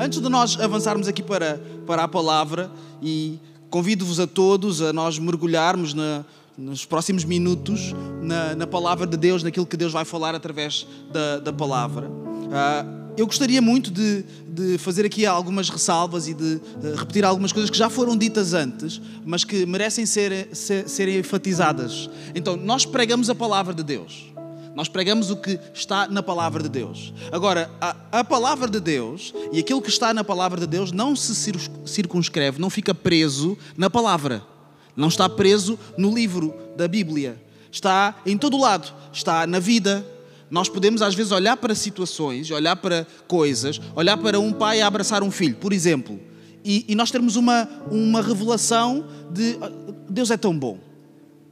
antes de nós avançarmos aqui para, para a palavra, e convido-vos a todos a nós mergulharmos na, nos próximos minutos na, na, palavra de Deus, naquilo que Deus vai falar através da, da palavra. Uh, eu gostaria muito de, de, fazer aqui algumas ressalvas e de repetir algumas coisas que já foram ditas antes, mas que merecem ser, ser, serem enfatizadas. Então, nós pregamos a palavra de Deus. Nós pregamos o que está na palavra de Deus. Agora, a, a, palavra de Deus e aquilo que está na palavra de Deus não se circunscreve, não fica preso na palavra. Não está preso no livro da Bíblia. Está em todo lado. Está na vida. Nós podemos às vezes olhar para situações, olhar para coisas, olhar para um pai a abraçar um filho, por exemplo, e, e nós termos uma, uma revelação de ah, Deus é tão bom,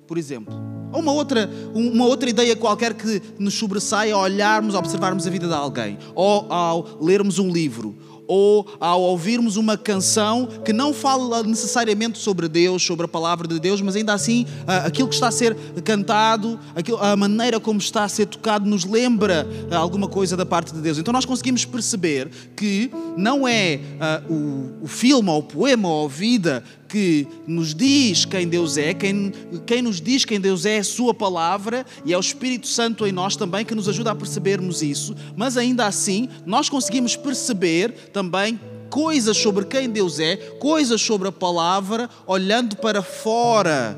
por exemplo. Ou uma outra, uma outra ideia qualquer que nos sobressaia ao olharmos, observarmos a vida de alguém, ou ao lermos um livro, ou ao ouvirmos uma canção que não fala necessariamente sobre Deus, sobre a palavra de Deus, mas ainda assim aquilo que está a ser cantado, a maneira como está a ser tocado, nos lembra alguma coisa da parte de Deus. Então nós conseguimos perceber que não é o, o filme, ou o poema, ou a vida que nos diz quem Deus é, quem, quem nos diz quem Deus é, é a Sua palavra e é o Espírito Santo em nós também que nos ajuda a percebermos isso, mas ainda assim nós conseguimos perceber também coisas sobre quem Deus é, coisas sobre a palavra, olhando para fora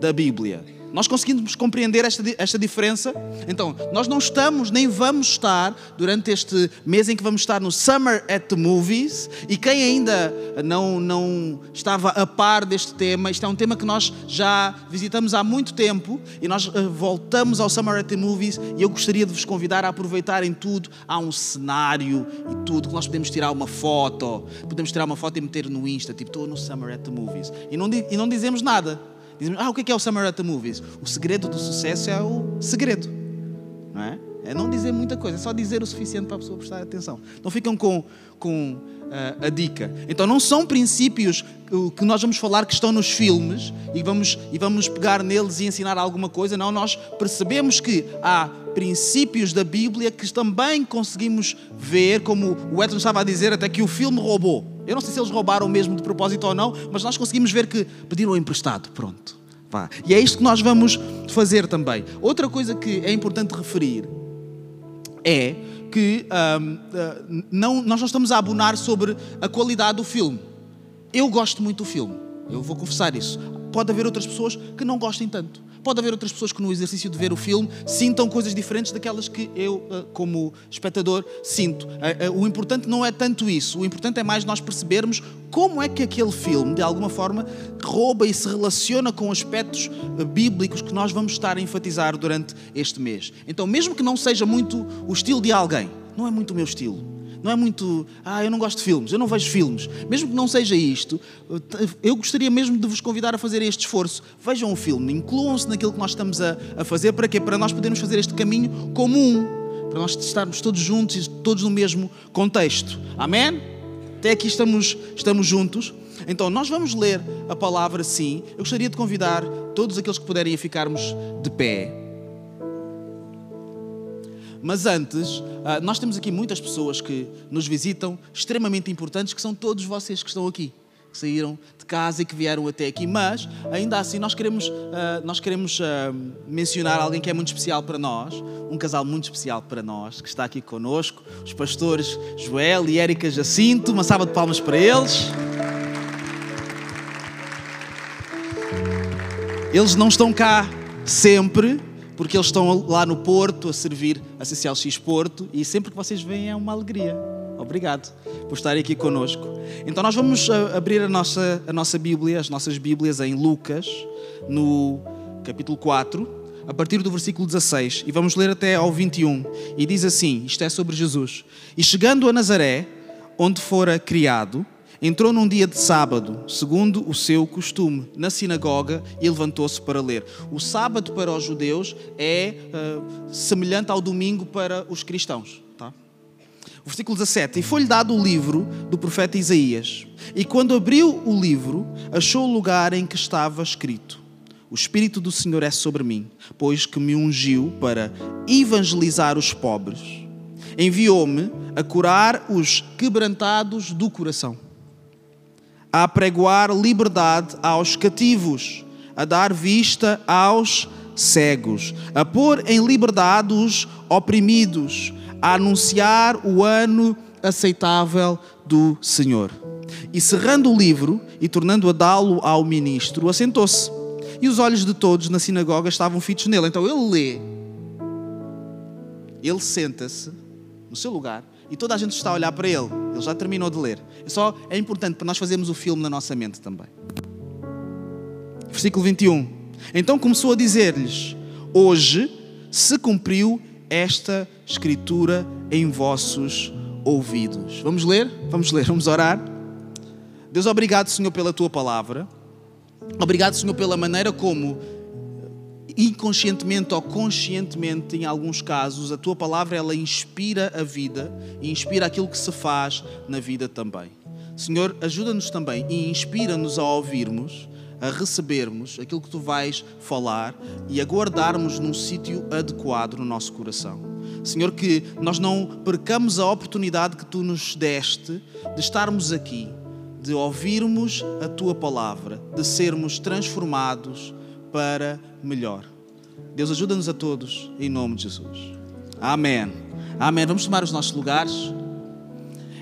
da Bíblia. Nós conseguimos compreender esta, esta diferença? Então, nós não estamos nem vamos estar durante este mês em que vamos estar no Summer at the Movies. E quem ainda não, não estava a par deste tema, isto é um tema que nós já visitamos há muito tempo e nós uh, voltamos ao Summer at the Movies. E eu gostaria de vos convidar a aproveitarem tudo. Há um cenário e tudo que nós podemos tirar uma foto, podemos tirar uma foto e meter no Insta, tipo, estou no Summer at the Movies. E não, e não dizemos nada. Dizem, ah, o que é o Summer at the Movies? O segredo do sucesso é o segredo, não é? É não dizer muita coisa, é só dizer o suficiente para a pessoa prestar atenção. Não ficam com, com uh, a dica. Então não são princípios que nós vamos falar que estão nos filmes e vamos, e vamos pegar neles e ensinar alguma coisa. Não, nós percebemos que há princípios da Bíblia que também conseguimos ver, como o Edson estava a dizer, até que o filme roubou. Eu não sei se eles roubaram mesmo de propósito ou não, mas nós conseguimos ver que pediram emprestado. Pronto. Vá. E é isto que nós vamos fazer também. Outra coisa que é importante referir é que um, ah, não, nós não estamos a abonar sobre a qualidade do filme. Eu gosto muito do filme, eu vou confessar isso. Pode haver outras pessoas que não gostem tanto. Pode haver outras pessoas que no exercício de ver o filme sintam coisas diferentes daquelas que eu, ah, como espectador, sinto. Ah, o importante não é tanto isso, o importante é mais nós percebermos como é que aquele filme, de alguma forma, rouba e se relaciona com aspectos bíblicos que nós vamos estar a enfatizar durante este mês. Então, mesmo que não seja muito o estilo de alguém, não é muito o meu estilo não é muito, ah, eu não gosto de filmes, eu não vejo filmes. Mesmo que não seja isto, eu gostaria mesmo de vos convidar a fazer este esforço. Vejam um filme, incluam-se naquilo que nós estamos a, a fazer. Para quê? Para nós podermos fazer este caminho comum. Para nós estarmos todos juntos e todos no mesmo contexto. Amém? Até aqui estamos, estamos juntos. Então, nós vamos ler a palavra sim. Eu gostaria de convidar todos aqueles que puderem a ficarmos de pé. Mas antes, ah, nós temos aqui muitas pessoas que nos visitam, extremamente importantes, que são todos vocês que estão aqui, que saíram de casa e que vieram até aqui. Mas, ainda assim, nós queremos, ah, nós queremos ah, mencionar alguém que é muito especial para nós, um casal muito especial para nós, que está aqui conosco, os pastores Joel e Érica Jacinto. Uma salva de palmas para eles. Eles não estão cá sempre, porque eles estão lá no Porto a servir a CCLX Porto e sempre que vocês vêm é uma alegria. Obrigado por estarem aqui conosco. Então nós vamos uh, abrir a nossa, a nossa Bíblia, as nossas Bíblias em Lucas, no capítulo 4, a partir do versículo 16, e vamos ler até ao 21. E diz assim: isto é sobre Jesus. E chegando a Nazaré, onde fora criado, Entrou num dia de sábado, segundo o seu costume, na sinagoga e levantou-se para ler. O sábado para os judeus é uh, semelhante ao domingo para os cristãos. Tá? Versículo 17: E foi-lhe dado o livro do profeta Isaías. E quando abriu o livro, achou o lugar em que estava escrito: O Espírito do Senhor é sobre mim, pois que me ungiu para evangelizar os pobres enviou-me a curar os quebrantados do coração, a apregoar liberdade aos cativos, a dar vista aos cegos, a pôr em liberdade os oprimidos, a anunciar o ano aceitável do Senhor. E cerrando o livro e tornando a dá-lo ao ministro, assentou-se. E os olhos de todos na sinagoga estavam fitos nele. Então ele lê, ele senta-se no seu lugar e toda a gente está a olhar para ele. Ele já terminou de ler. É só é importante para nós fazermos o filme na nossa mente também. Versículo 21. Então começou a dizer-lhes: Hoje se cumpriu esta escritura em vossos ouvidos. Vamos ler? Vamos ler, vamos orar. Deus, obrigado, Senhor, pela tua palavra. Obrigado, Senhor, pela maneira como, inconscientemente ou conscientemente, em alguns casos, a tua palavra ela inspira a vida e inspira aquilo que se faz na vida também. Senhor, ajuda-nos também e inspira-nos a ouvirmos, a recebermos aquilo que tu vais falar e a guardarmos num sítio adequado no nosso coração. Senhor, que nós não percamos a oportunidade que tu nos deste de estarmos aqui, de ouvirmos a tua palavra, de sermos transformados para melhor. Deus ajuda-nos a todos, em nome de Jesus. Amém. Amém. Vamos tomar os nossos lugares.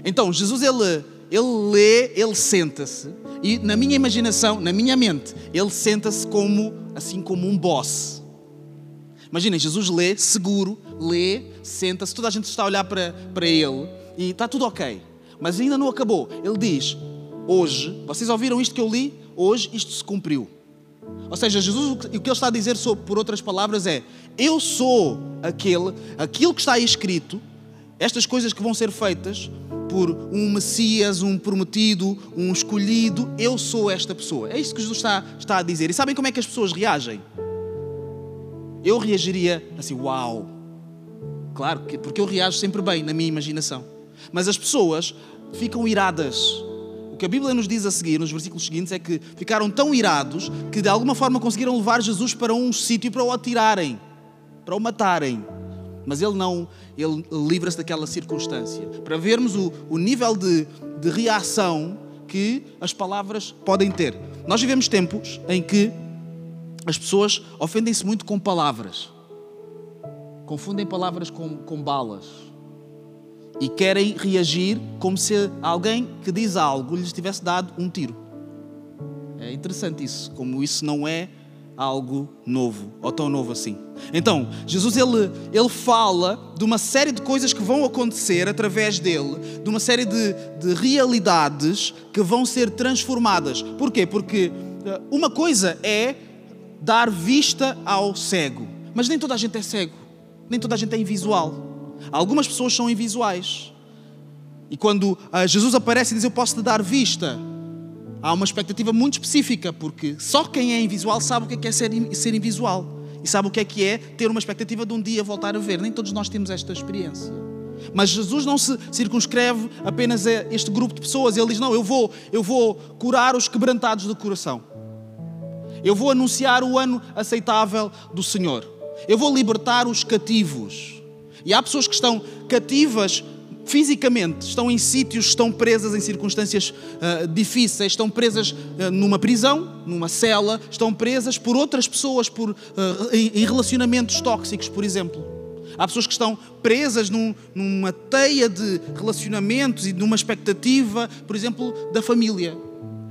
Então, Jesus, ele, ele lê, ele senta-se, e na minha imaginação, na minha mente, ele senta-se como, assim como um boss. Imaginem, Jesus lê, seguro, lê, senta-se, toda a gente está a olhar para, para ele e está tudo ok. Mas ainda não acabou. Ele diz: Hoje, vocês ouviram isto que eu li? Hoje isto se cumpriu. Ou seja, Jesus, o que ele está a dizer, por outras palavras, é: Eu sou aquele, aquilo que está aí escrito, estas coisas que vão ser feitas por um Messias, um prometido, um escolhido, eu sou esta pessoa. É isso que Jesus está, está a dizer. E sabem como é que as pessoas reagem? Eu reagiria assim: Uau! Claro, porque eu reajo sempre bem na minha imaginação. Mas as pessoas ficam iradas. Que a Bíblia nos diz a seguir, nos versículos seguintes, é que ficaram tão irados que de alguma forma conseguiram levar Jesus para um sítio para o atirarem, para o matarem. Mas ele não, ele livra-se daquela circunstância. Para vermos o, o nível de, de reação que as palavras podem ter. Nós vivemos tempos em que as pessoas ofendem-se muito com palavras confundem palavras com, com balas e querem reagir como se alguém que diz algo lhes tivesse dado um tiro. É interessante isso, como isso não é algo novo, ou tão novo assim. Então, Jesus ele, ele fala de uma série de coisas que vão acontecer através dele, de uma série de, de realidades que vão ser transformadas. Porquê? Porque eh, uma coisa é dar vista ao cego, mas nem toda a gente é cego nem toda a gente é invisual. Algumas pessoas são invisuais. E quando uh, Jesus aparece e diz: Eu posso te dar vista, há uma expectativa muito específica, porque só quem é invisual sabe o que é, é ser, ser invisual. E sabe o que é que é ter uma expectativa de um dia voltar a ver. Nem todos nós temos esta experiência. Mas Jesus não se circunscreve apenas a este grupo de pessoas. Ele diz: Não, eu vou, eu vou curar os quebrantados do coração. Eu vou anunciar o ano aceitável do Senhor. Eu vou libertar os cativos. E há pessoas que estão cativas fisicamente, estão em sítios, estão presas em circunstâncias uh, difíceis, estão presas uh, numa prisão, numa cela, estão presas por outras pessoas, por, uh, em, em, relacionamentos tóxicos, por exemplo. Há pessoas que estão presas num, numa teia de relacionamentos e numa expectativa, por exemplo, da família.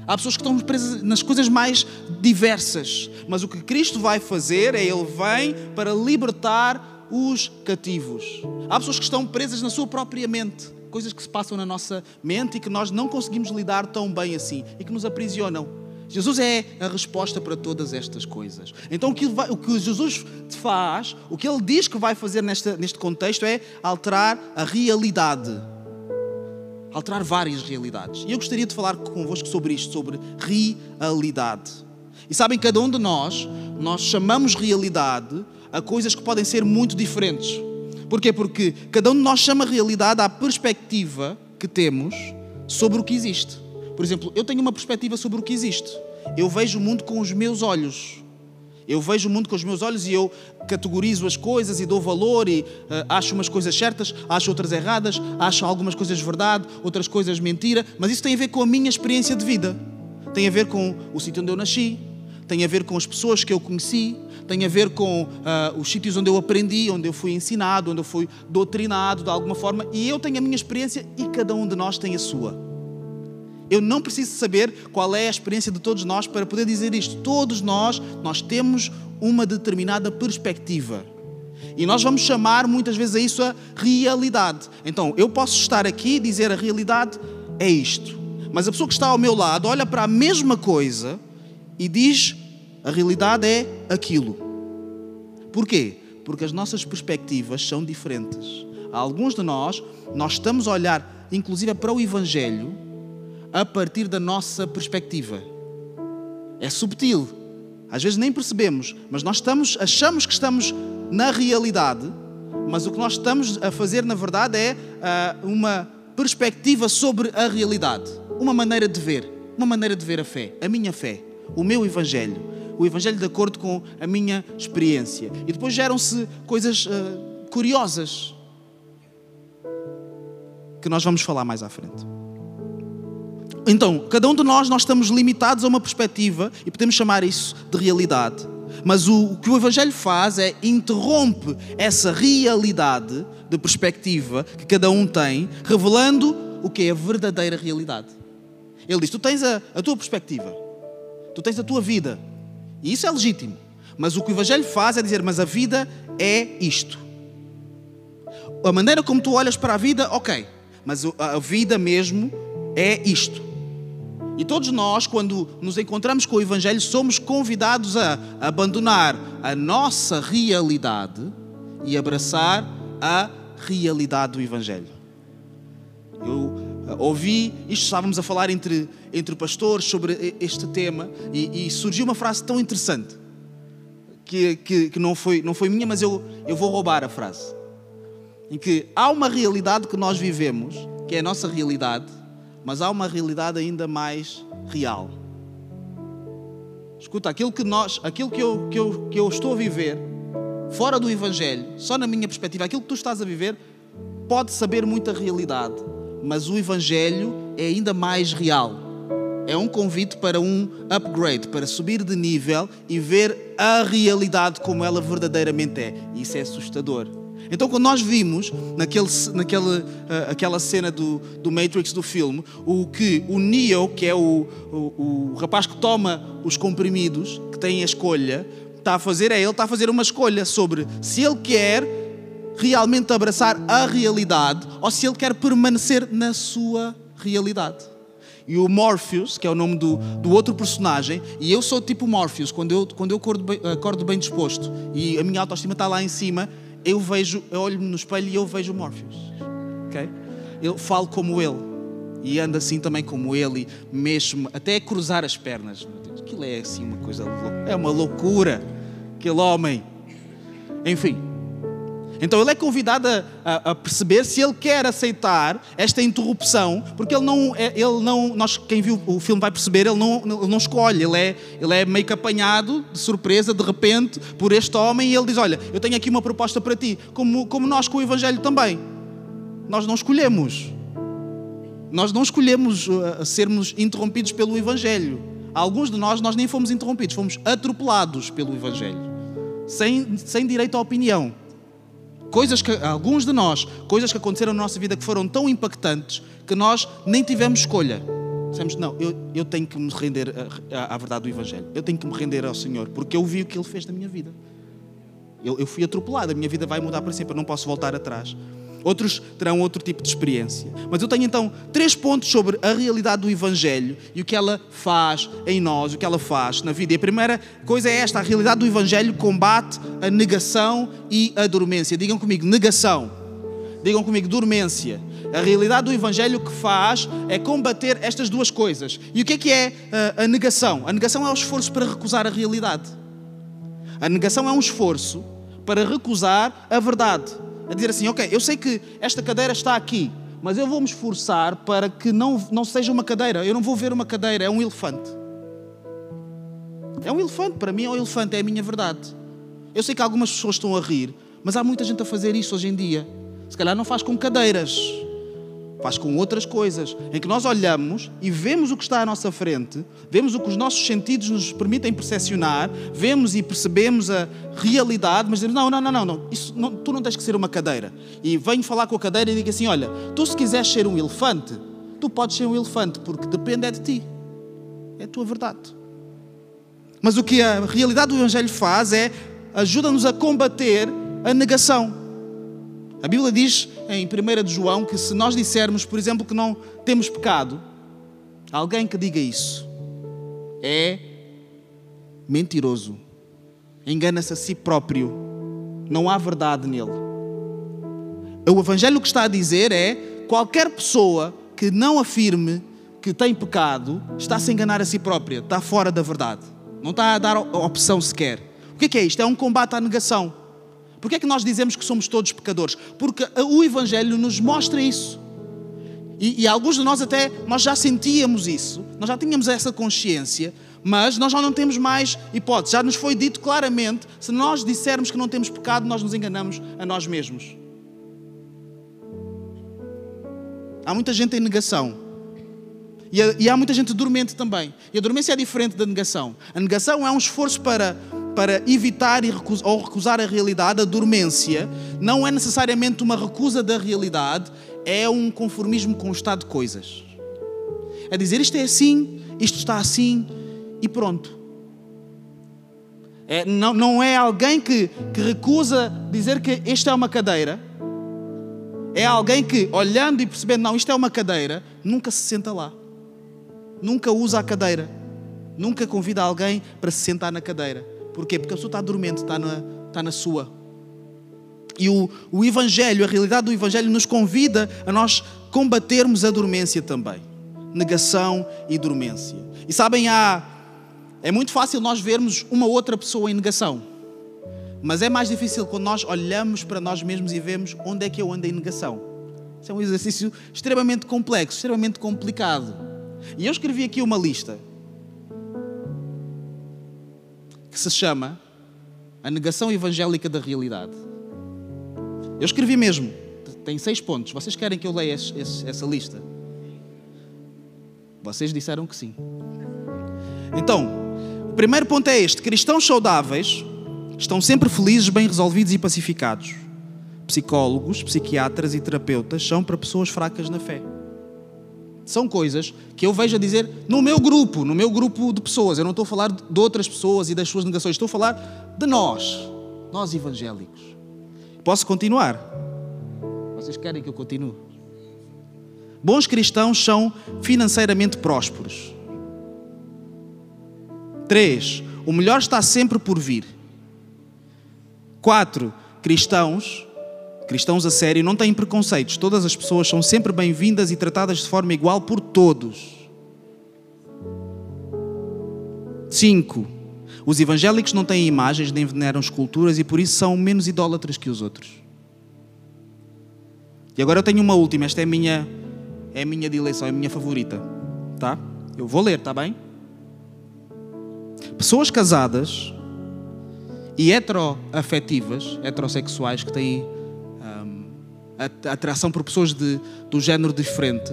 Há pessoas que estão presas nas coisas mais diversas. Mas o que Cristo vai fazer é Ele vem para libertar os cativos. Há pessoas que estão presas na sua própria mente. Coisas que se passam na nossa mente e que nós não conseguimos lidar tão bem assim e que nos aprisionam. Jesus é a resposta para todas estas coisas. Então, o que, o que, Jesus faz, o que ele diz que vai fazer neste contexto é alterar a realidade alterar várias realidades. E eu gostaria de falar convosco sobre isto, sobre realidade. E sabem, cada um de nós, nós chamamos realidade a coisas que podem ser muito diferentes. Porquê? Porque cada um de nós chama realidade à perspectiva que temos sobre o que existe. Por exemplo, eu tenho uma perspectiva sobre o que existe. Eu vejo o mundo com os meus olhos. Eu vejo o mundo com os meus olhos e eu categorizo as coisas e dou valor e uh, acho umas coisas certas, acho outras erradas, acho algumas coisas verdade, outras coisas mentira, mas isso tem a ver com a minha experiência de vida. Tem a ver com o sítio onde eu nasci, tem a ver com as pessoas que eu conheci, tem a ver com uh, os sítios onde eu aprendi, onde eu fui ensinado, onde eu fui doutrinado de alguma forma, e eu tenho a minha experiência e cada um de nós tem a sua. Eu não preciso saber qual é a experiência de todos nós para poder dizer isto. Todos nós, nós temos uma determinada perspectiva. E nós vamos chamar muitas vezes a isso a realidade. Então, eu posso estar aqui e dizer a realidade é isto. Mas a pessoa que está ao meu lado olha para a mesma coisa e diz a realidade é aquilo. Porquê? Porque as nossas perspectivas são diferentes. alguns de nós, nós estamos a olhar, inclusive, para o Evangelho a partir da nossa perspectiva. É subtil. Às vezes nem percebemos, mas nós estamos, achamos que estamos na realidade, mas o que nós estamos a fazer, na verdade, é uh, uma perspectiva sobre a realidade, uma maneira de ver, uma maneira de ver a fé, a minha fé, o meu Evangelho, o Evangelho de acordo com a minha experiência. E depois geram-se coisas uh, curiosas que nós vamos falar mais à frente. Então, cada um de nós, nós estamos limitados a uma perspectiva e podemos chamar isso de realidade. Mas o, o que o Evangelho faz é interrompe essa realidade de perspectiva que cada um tem, revelando o que é a verdadeira realidade. Ele diz: Tu tens a, a tua perspectiva, tu tens a tua vida, e isso é legítimo. Mas o que o Evangelho faz é dizer: Mas a vida é isto. A maneira como tu olhas para a vida, ok, mas a vida mesmo é isto. E todos nós, quando nos encontramos com o Evangelho, somos convidados a abandonar a nossa realidade e abraçar a realidade do Evangelho. Eu ouvi, isto estávamos a falar entre, entre pastores sobre este tema e, e surgiu uma frase tão interessante que, que, que, não, foi, não foi minha, mas eu, eu vou roubar a frase. Em que há uma realidade que nós vivemos, que é a nossa realidade, mas há uma realidade ainda mais real. Escuta, aquilo que nós, aquilo que eu, que eu, que eu estou a viver, fora do Evangelho, só na minha perspectiva, aquilo que tu estás a viver, pode saber muita realidade, mas o Evangelho é ainda mais real. É um convite para um upgrade, para subir de nível e ver a realidade como ela verdadeiramente é. E isso é assustador. Então, quando nós vimos naquele, naquele, uh, aquela cena do, do Matrix do filme, o que o Neo, que é o, o, o rapaz que toma os comprimidos, que tem a escolha, está a fazer é ele está a fazer uma escolha sobre se ele quer realmente abraçar a realidade ou se ele quer permanecer na sua realidade. E o Morpheus, que é o nome do, do outro personagem, e eu sou tipo Morpheus, quando eu, quando eu acordo, bem, acordo bem disposto e a minha autoestima está lá em cima, eu vejo, eu olho-me no espelho e eu vejo Morpheus. ok? Eu falo como ele e ando assim também como ele mexo-me até cruzar as pernas. Meu Deus, aquilo é assim uma coisa, é uma loucura. Aquele homem. Enfim, então ele é convidado a, a, perceber se ele quer aceitar esta interrupção, porque ele não, é, ele não, nós quem viu o filme vai perceber, ele não, ele não escolhe, ele é, ele é meio que apanhado de surpresa, de repente, por este homem e ele diz: Olha, eu tenho aqui uma proposta para ti, como, como nós com o Evangelho também. Nós não escolhemos. Nós não escolhemos uh, sermos interrompidos pelo Evangelho. Alguns de nós, nós nem fomos interrompidos, fomos atropelados pelo Evangelho, sem, sem direito à opinião. Coisas que, alguns de nós, coisas que aconteceram na nossa vida que foram tão impactantes que nós nem tivemos escolha. Dizemos, não, eu, eu tenho que me render à, à, verdade do Evangelho. Eu tenho que me render ao Senhor, porque eu vi o que Ele fez na minha vida. Eu, eu fui atropelado, a minha vida vai mudar para sempre, eu não posso voltar atrás. Outros terão outro tipo de experiência. Mas eu tenho então três pontos sobre a realidade do Evangelho e o que ela faz em nós, o que ela faz na vida. E a primeira coisa é esta: a realidade do Evangelho combate a negação e a dormência. Digam comigo, negação. Digam comigo, dormência. A realidade do Evangelho que faz é combater estas duas coisas. E o que é que é a, a negação? A negação é o esforço para recusar a realidade. A negação é um esforço para recusar a verdade a dizer assim: Ok, eu sei que esta cadeira está aqui, mas eu vou me esforçar para que não, não seja uma cadeira. Eu não vou ver uma cadeira, é um elefante. É um elefante, para mim é um elefante, é a minha verdade. Eu sei que algumas pessoas estão a rir, mas há muita gente a fazer isso hoje em dia. Se calhar não faz com cadeiras, faz com outras coisas, em que nós olhamos e vemos o que está à nossa frente, vemos o que os nossos sentidos nos permitem percepcionar, vemos e percebemos a realidade, mas dizemos: não, não, não, não, isso, não, tu não tens que ser uma cadeira. E venho falar com a cadeira e digo assim: olha, tu se quiseres ser um elefante, tu podes ser um elefante, porque depende é de ti, é a tua verdade. Mas o que a realidade do Evangelho faz é ajuda-nos a combater a negação. A Bíblia diz em 1 de João que se nós dissermos, por exemplo, que não temos pecado, alguém que diga isso é mentiroso, engana-se a si próprio, não há verdade nele. O Evangelho que está a dizer é qualquer pessoa que não afirme que tem pecado está a se enganar a si própria, está fora da verdade, não está a dar opção sequer. O que é, isto? É um combate à negação. Por que é que nós dizemos que somos todos pecadores? Porque o Evangelho nos mostra isso. E, e, alguns de nós até, nós já sentíamos isso, nós já tínhamos essa consciência, mas nós já não temos mais hipótese. Já nos foi dito claramente, se nós dissermos que não temos pecado, nós nos enganamos a nós mesmos. Há muita gente em negação. E, e há muita gente dormente também. E a dormência é diferente da negação. A negação é um esforço para para evitar ou recusar a realidade, a dormência, não é necessariamente uma recusa da realidade, é um conformismo com o estado de coisas. É dizer isto é assim, isto está assim e pronto. É, não, não é alguém que, que recusa dizer que isto é uma cadeira. É alguém que, olhando e percebendo, não, isto é uma cadeira, nunca se senta lá. Nunca usa a cadeira. Nunca convida alguém para se sentar na cadeira Porquê? Porque a pessoa está dormente, está na, está na sua. E o, o Evangelho, a realidade do Evangelho, nos convida a nós combatermos a dormência também. Negação e dormência. E sabem, há, é muito fácil nós vermos uma outra pessoa em negação. Mas é mais difícil quando nós olhamos para nós mesmos e vemos onde é que eu ando em negação. Isso é um exercício extremamente complexo, extremamente complicado. E eu escrevi aqui uma lista que se chama A Negação Evangélica da Realidade. Eu escrevi mesmo, tem seis pontos. Vocês querem que eu leia esse, esse, essa lista? Vocês disseram que sim. Então, o primeiro ponto é este: cristãos saudáveis estão sempre felizes, bem resolvidos e pacificados. Psicólogos, psiquiatras e terapeutas são para pessoas fracas na fé são coisas que eu vejo a dizer no meu grupo, no meu grupo de pessoas. Eu não estou a falar de outras pessoas e das suas negações, estou a falar de nós, nós evangélicos. Posso continuar? Vocês querem que eu continue? Bons cristãos são financeiramente prósperos. Três, o melhor está sempre por vir. Quatro, cristãos Cristãos a sério não têm preconceitos. Todas as pessoas são sempre bem-vindas e tratadas de forma igual por todos. 5. Os evangélicos não têm imagens nem veneram esculturas e por isso são menos idólatras que os outros. E agora eu tenho uma última, esta é a minha, é a minha de é a minha favorita. Tá? Eu vou ler, tá bem? Pessoas casadas e heteroafetivas, heterossexuais que têm atração por pessoas de, do género diferente.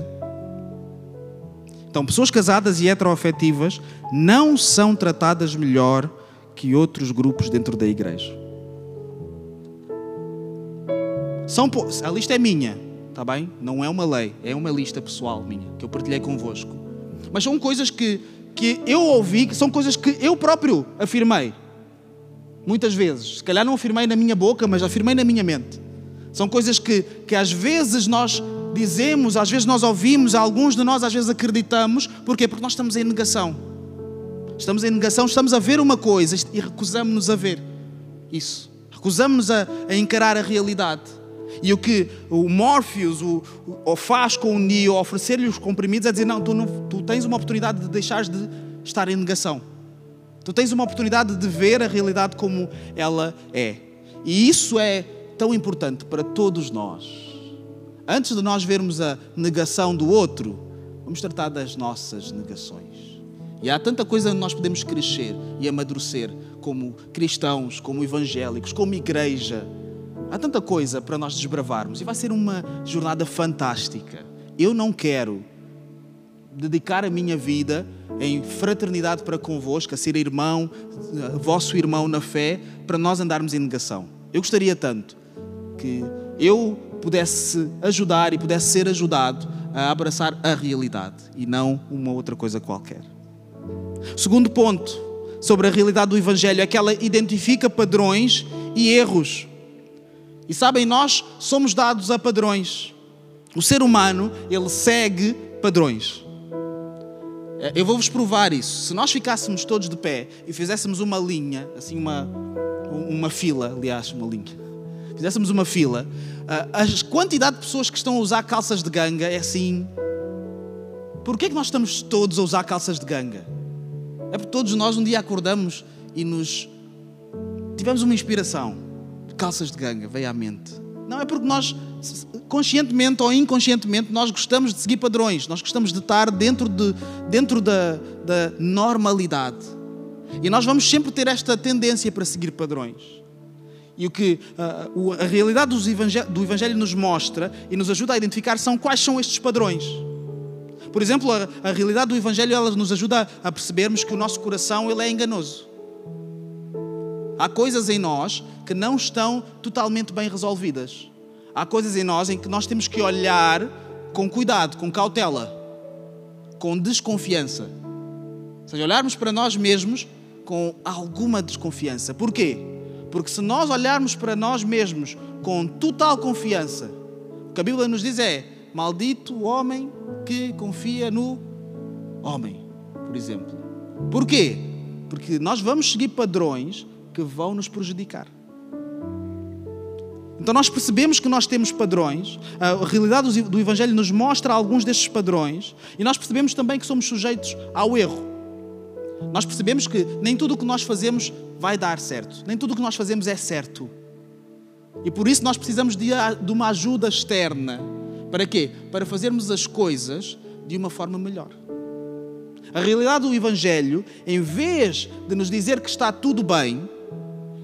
Então, pessoas casadas e heteroafetivas não são tratadas melhor que outros grupos dentro da igreja. São, a lista é minha, está bem? Não é uma lei, é uma lista pessoal minha, que eu partilhei convosco. Mas são coisas que, que eu ouvi, que são coisas que eu próprio afirmei. Muitas vezes. Se calhar não afirmei na minha boca, mas afirmei na minha mente. São coisas que, que às vezes nós dizemos, às vezes nós ouvimos, alguns de nós às vezes acreditamos. Porquê? Porque nós estamos em negação. Estamos em negação, estamos a ver uma coisa e recusamos-nos a ver isso. Recusamos-nos a, a, encarar a realidade. E o que o Morpheus o, o faz com o Neo, oferecer-lhe os comprimidos, é dizer: não tu, não, tu tens uma oportunidade de deixar de estar em negação. Tu tens uma oportunidade de ver a realidade como ela é. E isso é tão importante para todos nós. Antes de nós vermos a negação do outro, vamos tratar das nossas negações. E há tanta coisa onde nós podemos crescer e amadurecer como cristãos, como evangélicos, como igreja. Há tanta coisa para nós desbravarmos e vai ser uma jornada fantástica. Eu não quero dedicar a minha vida em fraternidade para convosco, a ser irmão, vosso irmão na fé, para nós andarmos em negação. Eu gostaria tanto que eu pudesse ajudar e pudesse ser ajudado a abraçar a realidade e não uma outra coisa qualquer. Segundo ponto sobre a realidade do Evangelho é que ela identifica padrões e erros. E sabem, nós somos dados a padrões. O ser humano, ele segue padrões. É, eu vou-vos provar isso. Se nós ficássemos todos de pé e fizéssemos uma linha, assim, uma, uma fila, aliás, uma linha, fizéssemos uma fila, a quantidade de pessoas que estão a usar calças de ganga é assim. Porquê é que nós estamos todos a usar calças de ganga? É porque todos nós um dia acordamos e nos tivemos uma inspiração. Calças de ganga, veio à mente. Não é porque nós, conscientemente ou inconscientemente, nós gostamos de seguir padrões, nós gostamos de estar dentro, de, dentro da, da normalidade. E nós vamos sempre ter esta tendência para seguir padrões. E o que uh, a realidade do Evangelho nos mostra e nos ajuda a identificar são quais são estes padrões. Por exemplo, a, a realidade do Evangelho ela nos ajuda a percebermos que o nosso coração ele é enganoso. Há coisas em nós que não estão totalmente bem resolvidas. Há coisas em nós em que nós temos que olhar com cuidado, com cautela, com desconfiança. Ou seja, olharmos para nós mesmos com alguma desconfiança. Porquê? Porque se nós olharmos para nós mesmos com total confiança, o que a Bíblia nos diz é: Maldito o homem que confia no homem, por exemplo. Porquê? Porque nós vamos seguir padrões que vão nos prejudicar. Então nós percebemos que nós temos padrões, a realidade do Evangelho nos mostra alguns destes padrões e nós percebemos também que somos sujeitos ao erro. Nós percebemos que nem tudo o que nós fazemos vai dar certo, nem tudo o que nós fazemos é certo. E por isso nós precisamos de uma ajuda externa para quê? Para fazermos as coisas de uma forma melhor. A realidade do Evangelho, em vez de nos dizer que está tudo bem,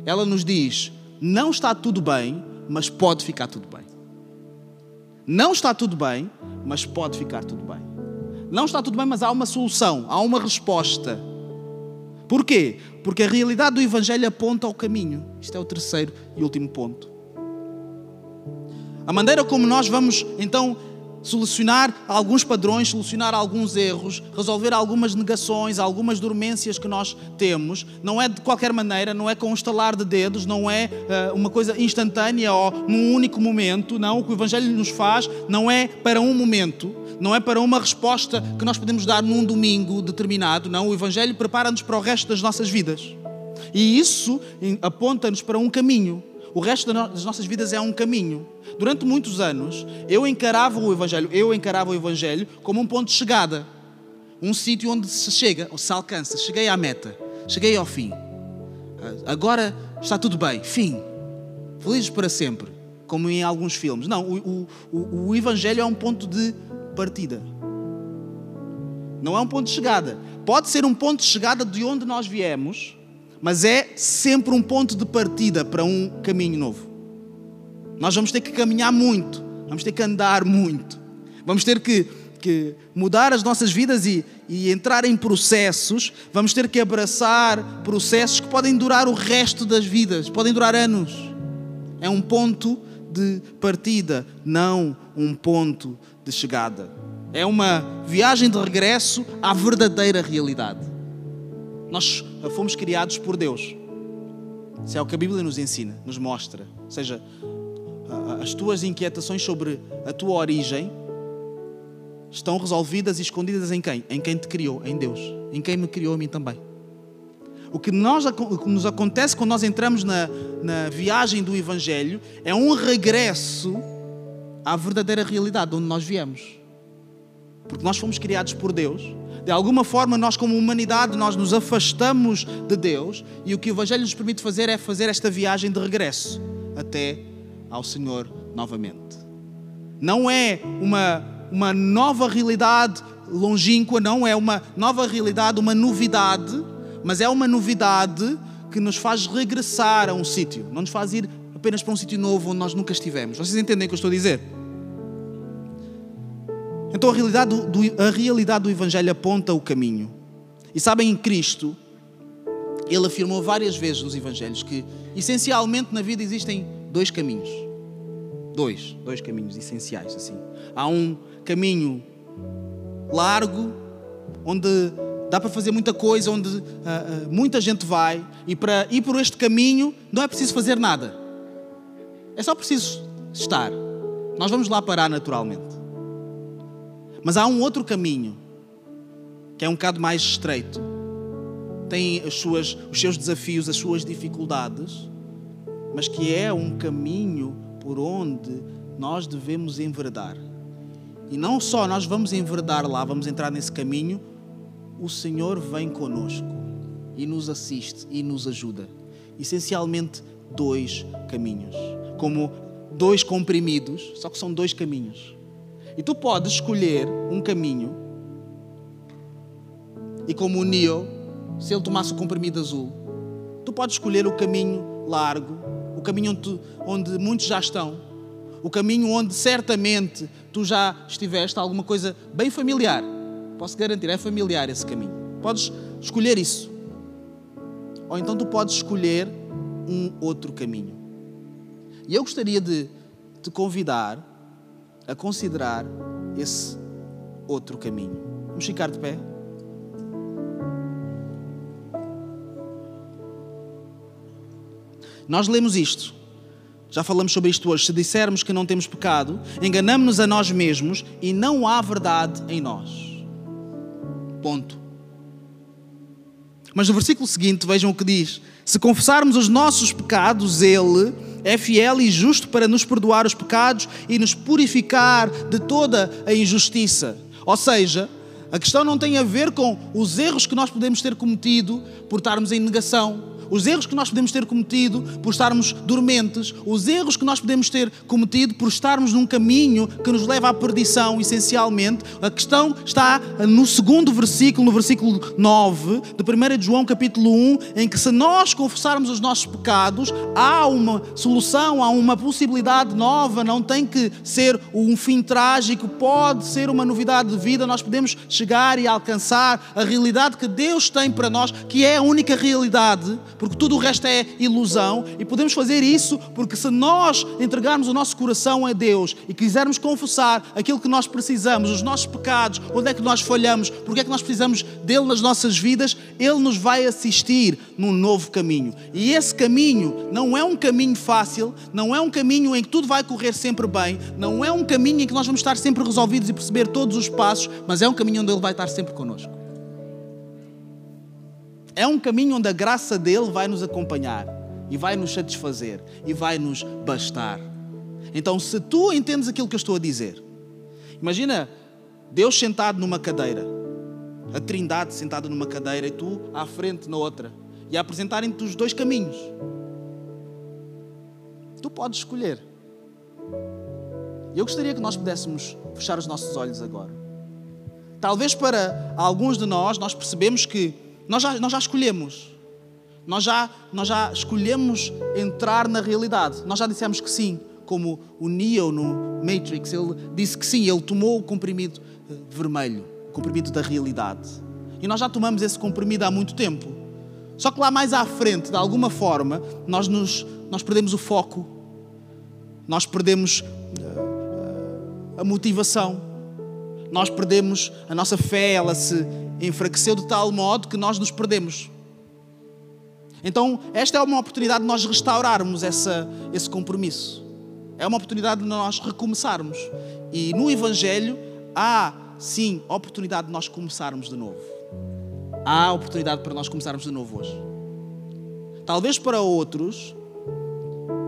ela nos diz: não está tudo bem, mas pode ficar tudo bem. Não está tudo bem, mas pode ficar tudo bem. Não está tudo bem, mas há uma solução, há uma resposta. Porquê? Porque a realidade do Evangelho aponta ao caminho. Isto é o terceiro e último ponto. A maneira como nós vamos então solucionar alguns padrões, solucionar alguns erros, resolver algumas negações, algumas dormências que nós temos, não é de qualquer maneira, não é com um estalar de dedos, não é uh, uma coisa instantânea ou num único momento, não. O que o Evangelho nos faz não é para um momento, não é para uma resposta que nós podemos dar num domingo determinado, não. O Evangelho prepara-nos para o resto das nossas vidas. E isso aponta-nos para um caminho. O resto das nossas vidas é um caminho. Durante muitos anos, eu encarava o Evangelho, eu encarava o Evangelho como um ponto de chegada. Um sítio onde se chega, ou se alcança. Cheguei à meta, cheguei ao fim. Agora está tudo bem, fim. Felizes para sempre, como em alguns filmes. Não, o, o, o Evangelho é um ponto de partida. Não é um ponto de chegada. Pode ser um ponto de chegada de onde nós viemos, mas é sempre um ponto de partida para um caminho novo. Nós vamos ter que caminhar muito, vamos ter que andar muito, vamos ter que, que mudar as nossas vidas e, e entrar em processos, vamos ter que abraçar processos que podem durar o resto das vidas, podem durar anos. É um ponto de partida, não um ponto de chegada. É uma viagem de regresso à verdadeira realidade. Nós fomos criados por Deus. Isso é o que a Bíblia nos ensina, nos mostra. Ou seja, as tuas inquietações sobre a tua origem estão resolvidas e escondidas em quem? Em quem te criou, em Deus. Em quem me criou a mim também. O que, nós, nos acontece quando nós entramos na, na viagem do Evangelho é um regresso à verdadeira realidade de onde nós viemos. Porque nós fomos criados por Deus de alguma forma, nós, como humanidade, nós nos afastamos de Deus e o que o Evangelho nos permite fazer é fazer esta viagem de regresso até ao Senhor novamente. Não é uma, uma nova realidade longínqua, não é uma nova realidade, uma novidade, mas é uma novidade que nos faz regressar a um sítio, não nos faz ir apenas para um sítio novo onde nós nunca estivemos. Vocês entendem o que eu estou a dizer? Então a realidade do, a realidade do Evangelho aponta o caminho. E sabem, em Cristo, ele afirmou várias vezes nos Evangelhos que, essencialmente, na vida existem dois caminhos. Dois, dois caminhos essenciais, assim. Há um caminho largo, onde dá para fazer muita coisa, onde uh, uh, muita gente vai, e para ir por este caminho não é preciso fazer nada. É só preciso estar. Nós vamos lá parar naturalmente. Mas há um outro caminho, que é um bocado mais estreito. Tem as suas, os seus desafios, as suas dificuldades, mas que é um caminho por onde nós devemos enverdar. E não só nós vamos enverdar lá, vamos entrar nesse caminho, o Senhor vem conosco e nos assiste e nos ajuda. Essencialmente, dois caminhos. Como dois comprimidos, só que são dois caminhos. E tu podes escolher um caminho, e como o Neo, se ele tomasse o comprimido azul, tu podes escolher o caminho largo, o caminho onde, onde muitos já estão, o caminho onde certamente tu já estiveste, alguma coisa bem familiar. Posso garantir, é familiar esse caminho. Podes escolher isso. Ou então tu podes escolher um outro caminho. E eu gostaria de te convidar a considerar esse outro caminho. Vamos ficar de pé? Nós lemos isto. Já falamos sobre isto hoje. Se dissermos que não temos pecado, enganamos-nos a nós mesmos e não há verdade em nós. Ponto. Mas no versículo seguinte, vejam o que diz: Se confessarmos os nossos pecados, Ele é fiel e justo para nos perdoar os pecados e nos purificar de toda a injustiça. Ou seja, a questão não tem a ver com os erros que nós podemos ter cometido por estarmos em negação, os erros que nós podemos ter cometido por estarmos dormentes, os erros que nós podemos ter cometido por estarmos num caminho que nos leva à perdição, essencialmente. A questão está no segundo versículo, no versículo 9 de 1 João, capítulo 1, em que se nós confessarmos os nossos pecados, há uma solução, há uma possibilidade nova, não tem que ser um fim trágico, pode ser uma novidade de vida, nós podemos chegar e alcançar a realidade que Deus tem para nós, que é a única realidade porque tudo o resto é ilusão, e podemos fazer isso porque se nós entregarmos o nosso coração a Deus e quisermos confessar aquilo que nós precisamos, os nossos pecados, onde é que nós falhamos, porque é que nós precisamos dele nas nossas vidas, ele nos vai assistir num novo caminho. E esse caminho não é um caminho fácil, não é um caminho em que tudo vai correr sempre bem, não é um caminho em que nós vamos estar sempre resolvidos e perceber todos os passos, mas é um caminho onde ele vai estar sempre connosco. É um caminho onde a graça dele vai nos acompanhar e vai nos satisfazer e vai nos bastar. Então, se tu entendes aquilo que eu estou a dizer, imagina Deus sentado numa cadeira, a Trindade sentada numa cadeira e tu à frente na outra, e a apresentarem-te os dois caminhos. Tu podes escolher. E eu gostaria que nós pudéssemos fechar os nossos olhos agora. Talvez para alguns de nós, nós percebemos que nós já, nós já escolhemos. Nós já, nós já escolhemos entrar na realidade. Nós já dissemos que sim, como o Neo no Matrix, ele disse que sim, ele tomou o comprimido eh, vermelho, o comprimido da realidade. E nós já tomamos esse comprimido há muito tempo. Só que lá mais à frente, de alguma forma, nós, nos, nós perdemos o foco, nós perdemos eh, a motivação, nós perdemos a nossa fé, ela se enfraqueceu de tal modo que nós nos perdemos. Então, esta é uma oportunidade de nós restaurarmos essa, esse compromisso. É uma oportunidade de nós recomeçarmos. E no Evangelho há, sim, oportunidade de nós começarmos de novo. Há oportunidade para nós começarmos de novo hoje. Talvez para outros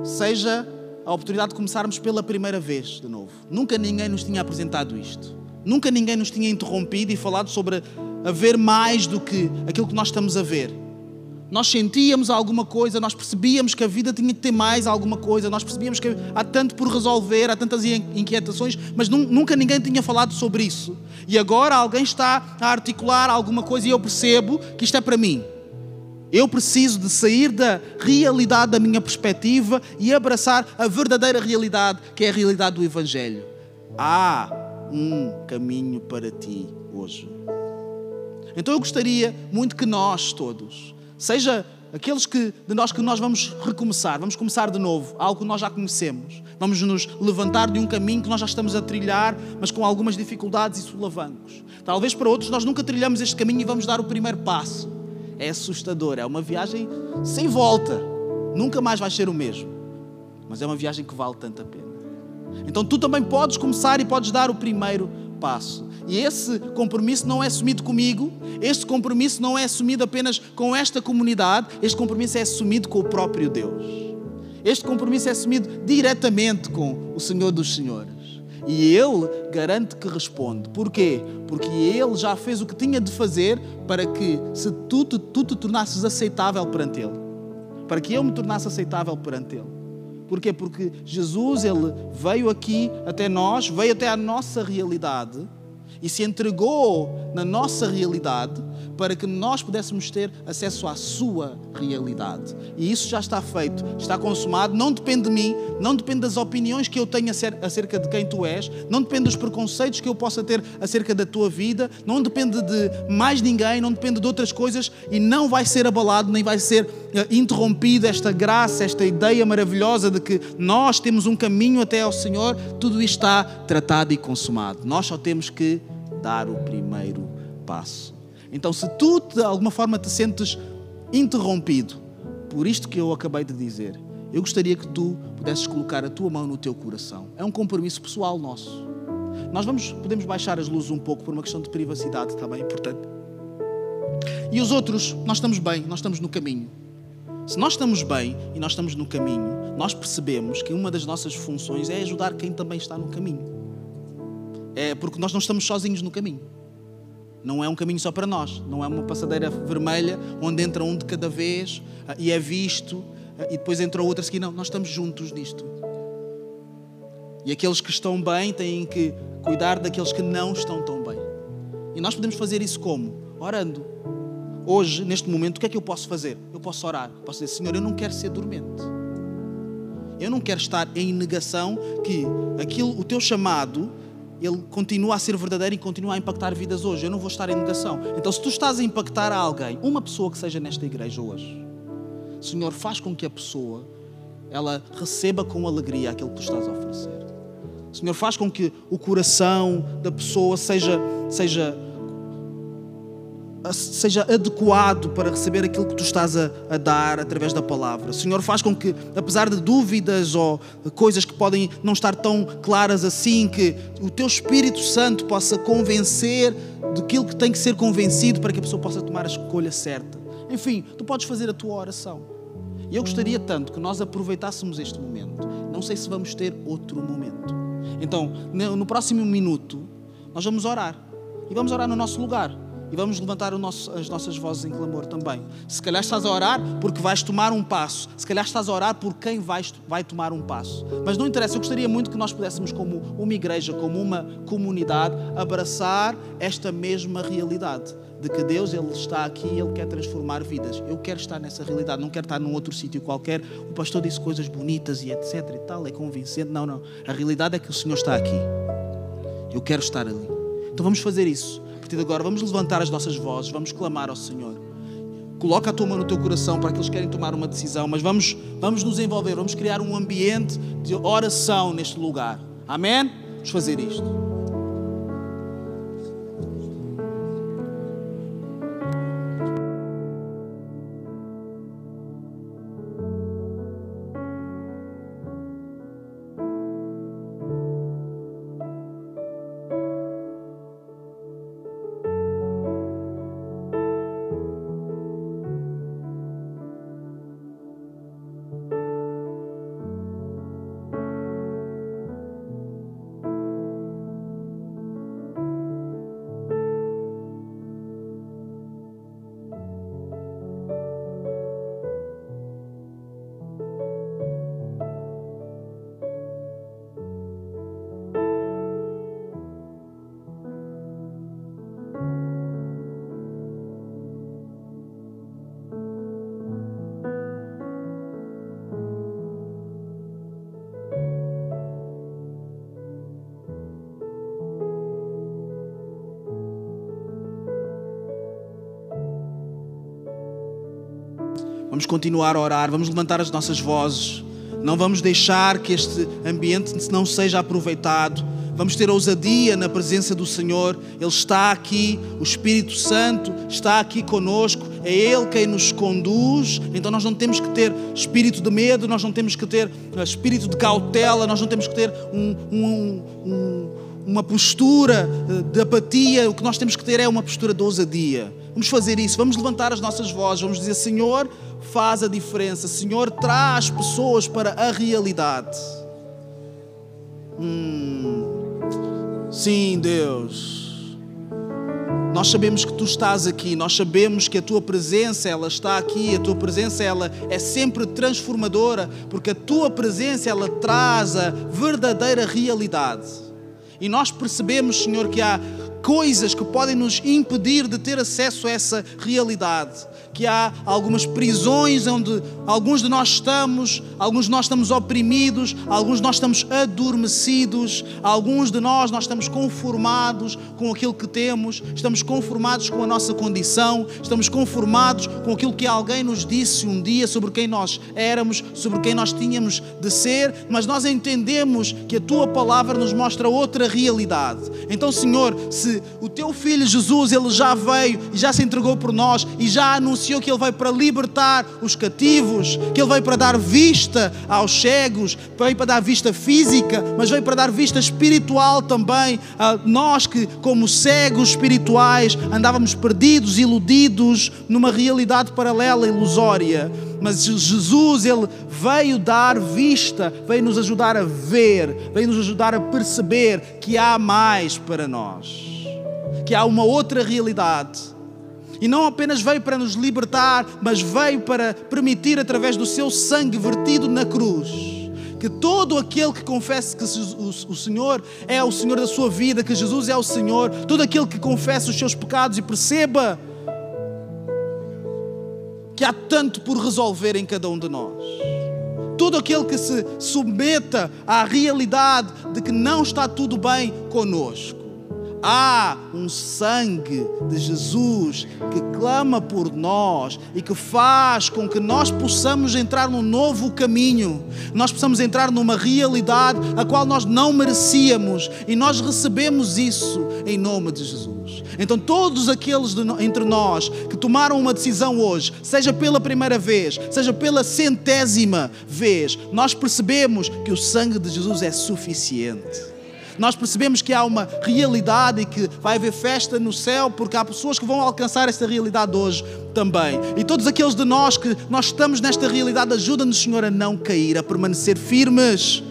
seja a oportunidade de começarmos pela primeira vez de novo. Nunca ninguém nos tinha apresentado isto. Nunca ninguém nos tinha interrompido e falado sobre a ver mais do que aquilo que nós estamos a ver. nós sentíamos alguma coisa, nós percebíamos que a vida tinha que ter mais alguma coisa, nós percebíamos que há tanto por resolver, há tantas inquietações, mas nunca ninguém tinha falado sobre isso. E agora alguém está a articular alguma coisa e eu percebo que isto é para mim. Eu preciso de sair da realidade da minha perspectiva e abraçar a verdadeira realidade, que é a realidade do Evangelho. Há um caminho para ti hoje. Então eu gostaria muito que nós todos, seja aqueles que, de nós que nós vamos recomeçar, vamos começar de novo, algo que nós já conhecemos, vamos nos levantar de um caminho que nós já estamos a trilhar, mas com algumas dificuldades e solavancos. Talvez para outros nós nunca trilhamos este caminho e vamos dar o primeiro passo é assustador. É uma viagem sem volta. Nunca mais vai ser o mesmo. Mas é uma viagem que vale tanto a pena. Então tu também podes começar e podes dar o primeiro passo. E esse compromisso não é assumido comigo, este compromisso não é assumido apenas com esta comunidade, este compromisso é assumido com o próprio Deus. Este compromisso é assumido diretamente com o Senhor dos Senhores. E Ele garante que responde. Porquê? Porque Ele já fez o que tinha de fazer para que se tu, tu, tu te tornasses aceitável perante Ele. Para que eu me tornasse aceitável perante Ele. Porquê? Porque Jesus Ele veio aqui até nós, veio até a nossa realidade e se entregou na nossa realidade para que nós pudéssemos ter acesso à sua realidade. E isso já está feito, está consumado, não depende de mim, não depende das opiniões que eu tenho acerca de quem tu és, não depende dos preconceitos que eu possa ter acerca da tua vida, não depende de mais ninguém, não depende de outras coisas e não vai ser abalado, nem vai ser eh, interrompido esta graça, esta ideia maravilhosa de que nós temos um caminho até ao Senhor, tudo isto está tratado e consumado. Nós só temos que dar o primeiro passo. Então, se tu de alguma forma te sentes interrompido por isto que eu acabei de dizer, eu gostaria que tu pudesses colocar a tua mão no teu coração. É um compromisso pessoal nosso. Nós vamos, podemos baixar as luzes um pouco por uma questão de privacidade também, portanto. E os outros, nós estamos bem, nós estamos no caminho. Se nós estamos bem e nós estamos no caminho, nós percebemos que uma das nossas funções é ajudar quem também está no caminho. É porque nós não estamos sozinhos no caminho. Não é um caminho só para nós. Não é uma passadeira vermelha onde entra um de cada vez ah, e é visto ah, e depois entra outro a seguir. Não, nós estamos juntos nisto. E aqueles que estão bem têm que cuidar daqueles que não estão tão bem. E nós podemos fazer isso como? Orando. Hoje, neste momento, o que é que eu posso fazer? Eu posso orar. Posso dizer, Senhor, eu não quero ser dormente. Eu não quero estar em negação que aquilo, o teu chamado ele continua a ser verdadeiro e continua a impactar vidas hoje. Eu não vou estar em negação. Então, se tu estás a impactar a alguém, uma pessoa que seja nesta igreja hoje, Senhor, faz com que a pessoa ela receba com alegria aquilo que tu estás a oferecer. Senhor, faz com que o coração da pessoa seja, seja seja adequado para receber aquilo que tu estás a, a, dar através da palavra. Senhor, faz com que, apesar de dúvidas ou coisas que podem não estar tão claras assim, que o teu Espírito Santo possa convencer daquilo que tem que ser convencido para que a pessoa possa tomar a escolha certa. Enfim, tu podes fazer a tua oração. E eu gostaria tanto que nós aproveitássemos este momento. Não sei se vamos ter outro momento. Então, no próximo minuto, nós vamos orar. E vamos orar no nosso lugar e vamos levantar nosso, as nossas vozes em clamor também. Se calhar estás a orar porque vais tomar um passo, se calhar estás a orar por quem vais, vai tomar um passo. Mas não interessa, eu gostaria muito que nós pudéssemos, como uma igreja, como uma comunidade, abraçar esta mesma realidade de que Deus ele está aqui e Ele quer transformar vidas. Eu quero estar nessa realidade, não quero estar num outro sítio qualquer. O pastor disse coisas bonitas e etc e tal, é convincente. Não, não. A realidade é que o Senhor está aqui. Eu quero estar ali. Então vamos fazer isso partir de agora, vamos levantar as nossas vozes, vamos clamar ao Senhor. Coloca a tua mão no teu coração para aqueles que querem tomar uma decisão, mas vamos, vamos nos envolver, vamos criar um ambiente de oração neste lugar. Amém? Vamos fazer isto. Vamos continuar a orar, vamos levantar as nossas vozes. Não vamos deixar que este ambiente não seja aproveitado. Vamos ter ousadia na presença do Senhor. Ele está aqui, o Espírito Santo está aqui conosco. É Ele quem nos conduz. Então nós não temos que ter espírito de medo, nós não temos que ter eh, espírito de cautela, nós não temos que ter um, um, um, uma postura eh, de apatia. O que nós temos que ter é uma postura de ousadia. Vamos fazer isso, vamos levantar as nossas vozes, vamos dizer: Senhor, faz a diferença. Senhor, traz pessoas para a realidade. Hum. Sim, Deus. Nós sabemos que tu estás aqui, nós sabemos que a tua presença ela está aqui, a tua presença ela é sempre transformadora, porque a tua presença ela traz a verdadeira realidade. E nós percebemos, Senhor, que há coisas que podem nos impedir de ter acesso a essa realidade que há algumas prisões onde alguns de nós estamos, alguns de nós estamos oprimidos, alguns de nós estamos adormecidos, alguns de nós nós estamos conformados com aquilo que temos, estamos conformados com a nossa condição, estamos conformados com aquilo que alguém nos disse um dia sobre quem nós éramos, sobre quem nós tínhamos de ser, mas nós entendemos que a tua palavra nos mostra outra realidade. Então, Senhor, se o teu filho Jesus, ele já veio e já se entregou por nós e já anunciou que Ele veio para libertar os cativos, que Ele veio para dar vista aos cegos, veio para dar vista física, mas veio para dar vista espiritual também a nós que, como cegos espirituais, andávamos perdidos, iludidos numa realidade paralela, ilusória. Mas Jesus, Ele veio dar vista, veio nos ajudar a ver, veio nos ajudar a perceber que há mais para nós, que há uma outra realidade e não apenas veio para nos libertar, mas veio para permitir, através do seu sangue vertido na cruz, que todo aquele que confesse que o Senhor é o Senhor da sua vida, que Jesus é o Senhor, todo aquele que confesse os seus pecados e perceba que há tanto por resolver em cada um de nós. Todo aquele que se submeta à realidade de que não está tudo bem conosco há um sangue de Jesus que clama por nós e que faz com que nós possamos entrar num novo caminho, nós possamos entrar numa realidade a qual nós não merecíamos e nós recebemos isso em nome de Jesus. Então, todos aqueles de, entre nós que tomaram uma decisão hoje, seja pela primeira vez, seja pela centésima vez, nós percebemos que o sangue de Jesus é suficiente nós percebemos que há uma realidade e que vai haver festa no céu, porque há pessoas que vão alcançar esta realidade hoje também. E todos aqueles de nós que nós estamos nesta realidade, ajuda-nos, Senhor, a não cair, a permanecer firmes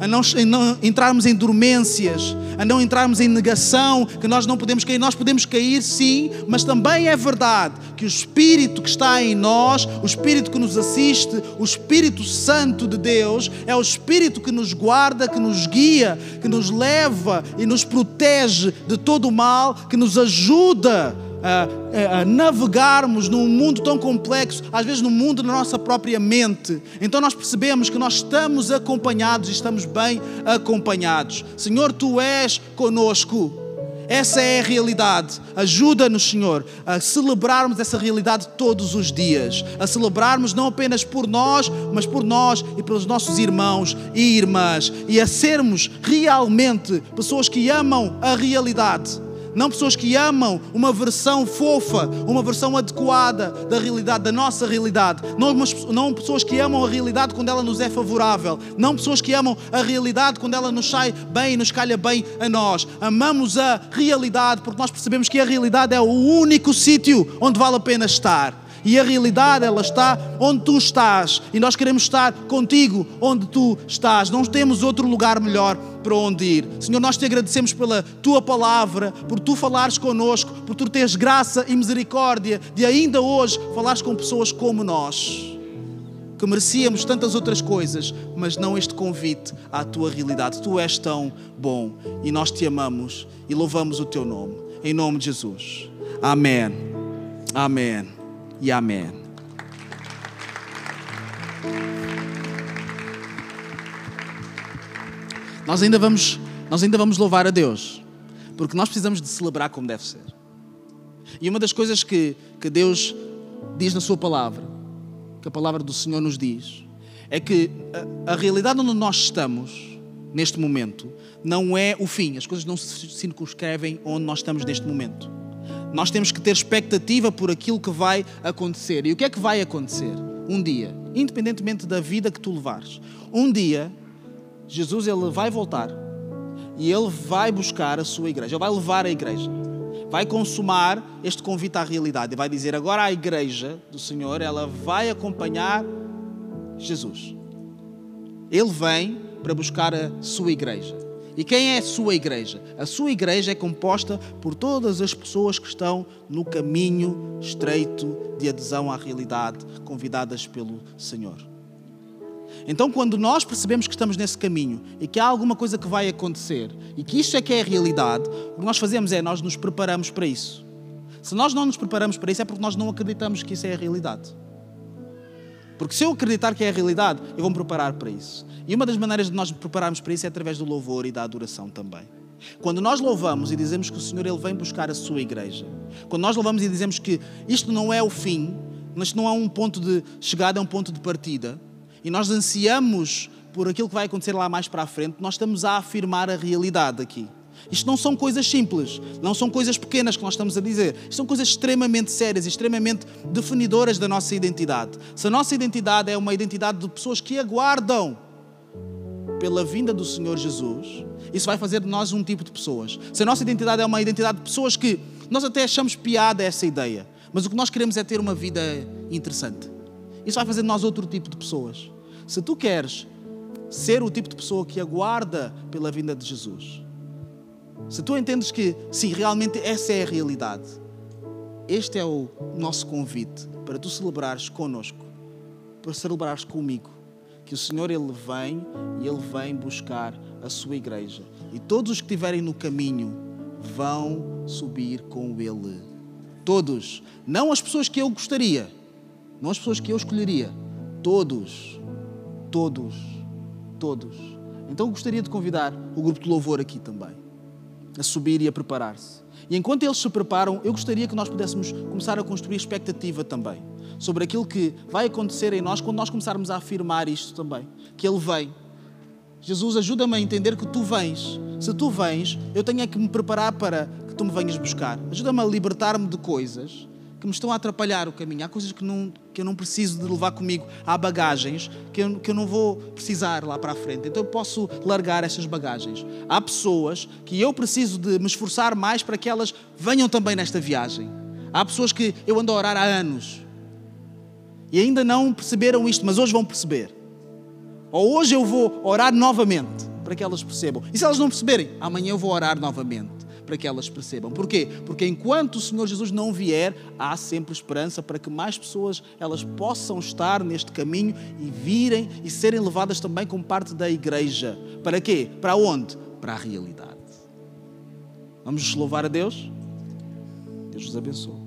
a não, a não, entrarmos em dormências, a não entrarmos em negação, que nós não podemos cair. Nós podemos cair, sim, mas também é verdade que o Espírito que está em nós, o Espírito que nos assiste, o Espírito Santo de Deus, é o Espírito que nos guarda, que nos guia, que nos leva e nos protege de todo o mal, que nos ajuda a, a, navegarmos num mundo tão complexo, às vezes no mundo da nossa própria mente. Então nós percebemos que nós estamos acompanhados e estamos bem acompanhados. Senhor, tu és conosco. Essa é a realidade. Ajuda-nos, Senhor, a celebrarmos essa realidade todos os dias. A celebrarmos não apenas por nós, mas por nós e pelos nossos irmãos e irmãs. E a sermos realmente pessoas que amam a realidade não pessoas que amam uma versão fofa, uma versão adequada da realidade, da nossa realidade. Não, não pessoas que amam a realidade quando ela nos é favorável. Não pessoas que amam a realidade quando ela nos sai bem nos calha bem a nós. Amamos a realidade porque nós percebemos que a realidade é o único sítio onde vale a pena estar. E a realidade, ela está onde tu estás. E nós queremos estar contigo onde tu estás. Não temos outro lugar melhor para onde ir. Senhor, nós te agradecemos pela tua palavra, por tu falares connosco, por tu teres graça e misericórdia de ainda hoje falares com pessoas como nós. Que merecíamos tantas outras coisas, mas não este convite à tua realidade. Tu és tão bom e nós te amamos e louvamos o teu nome. Em nome de Jesus. Amém. Amém e amém. Nós ainda vamos, nós ainda vamos louvar a Deus, porque nós precisamos de celebrar como deve ser. E uma das coisas que, que Deus diz na Sua palavra que a palavra do Senhor nos diz é que a, a realidade onde nós estamos, neste momento, não é o fim. As coisas não se circunscrevem onde nós estamos neste momento. Nós temos que ter expectativa por aquilo que vai acontecer. E o que é que vai acontecer? Um dia, independentemente da vida que tu levares, um dia, Jesus ele vai voltar e ele vai buscar a sua igreja, ele vai levar a igreja vai consumar este convite à realidade e vai dizer agora a igreja do Senhor, ela vai acompanhar Jesus. Ele vem para buscar a sua igreja. E quem é a sua igreja? A sua igreja é composta por todas as pessoas que estão no caminho estreito de adesão à realidade, convidadas pelo Senhor. Então, quando nós percebemos que estamos nesse caminho e que há alguma coisa que vai acontecer e que isto é que é a realidade, o que nós fazemos é nós nos preparamos para isso. Se nós não nos preparamos para isso, é porque nós não acreditamos que isso é a realidade. Porque se eu acreditar que é a realidade, eu vou me preparar para isso. E uma das maneiras de nós nos prepararmos para isso é através do louvor e da adoração também. Quando nós louvamos e dizemos que o Senhor ele vem buscar a sua igreja, quando nós louvamos e dizemos que isto não é o fim, isto não é um ponto de chegada, é um ponto de partida, e nós ansiamos por aquilo que vai acontecer lá mais para a frente, nós estamos a afirmar a realidade aqui. Isto não são coisas simples, não são coisas pequenas que nós estamos a dizer. Isto são coisas extremamente sérias, extremamente definidoras da nossa identidade. Se a nossa identidade é uma identidade de pessoas que aguardam pela vinda do Senhor Jesus, isso vai fazer de nós um tipo de pessoas. Se a nossa identidade é uma identidade de pessoas que nós até achamos piada essa ideia, mas o que nós queremos é ter uma vida interessante. Isso vai fazer de nós outro tipo de pessoas. Se tu queres ser o tipo de pessoa que aguarda pela vinda de Jesus, se tu entendes que, sim, realmente essa é a realidade, este é o nosso convite para tu celebrares conosco, para celebrares comigo, que o Senhor Ele vem e Ele vem buscar a sua igreja. E todos os que estiverem no caminho vão subir com Ele. Todos. Não as pessoas que eu gostaria não as pessoas que eu escolheria. Todos. Todos. Todos. Então gostaria de convidar o grupo de louvor aqui também a subir e a preparar-se. E enquanto eles se preparam, eu gostaria que nós pudéssemos começar a construir expectativa também sobre aquilo que vai acontecer em nós quando nós começarmos a afirmar isto também, que Ele vem. Jesus, ajuda-me a entender que Tu vens. Se Tu vens, eu tenho é que me preparar para que Tu me venhas buscar. Ajuda-me a libertar-me de coisas que me estão a atrapalhar o caminho. Há coisas que, não, que eu não preciso de levar comigo. Há bagagens que eu, que eu não vou precisar lá para a frente. Então eu posso largar essas bagagens. Há pessoas que eu preciso de me esforçar mais para que elas venham também nesta viagem. Há pessoas que eu ando a orar há anos e ainda não perceberam isto, mas hoje vão perceber. Ou hoje eu vou orar novamente para que elas percebam. E se elas não perceberem, amanhã eu vou orar novamente para que elas percebam. Porquê? Porque enquanto o Senhor Jesus não vier, há sempre esperança para que mais pessoas elas possam estar neste caminho e virem e serem levadas também como parte da igreja. Para quê? Para onde? Para a realidade. Vamos louvar a Deus? Deus vos abençoe.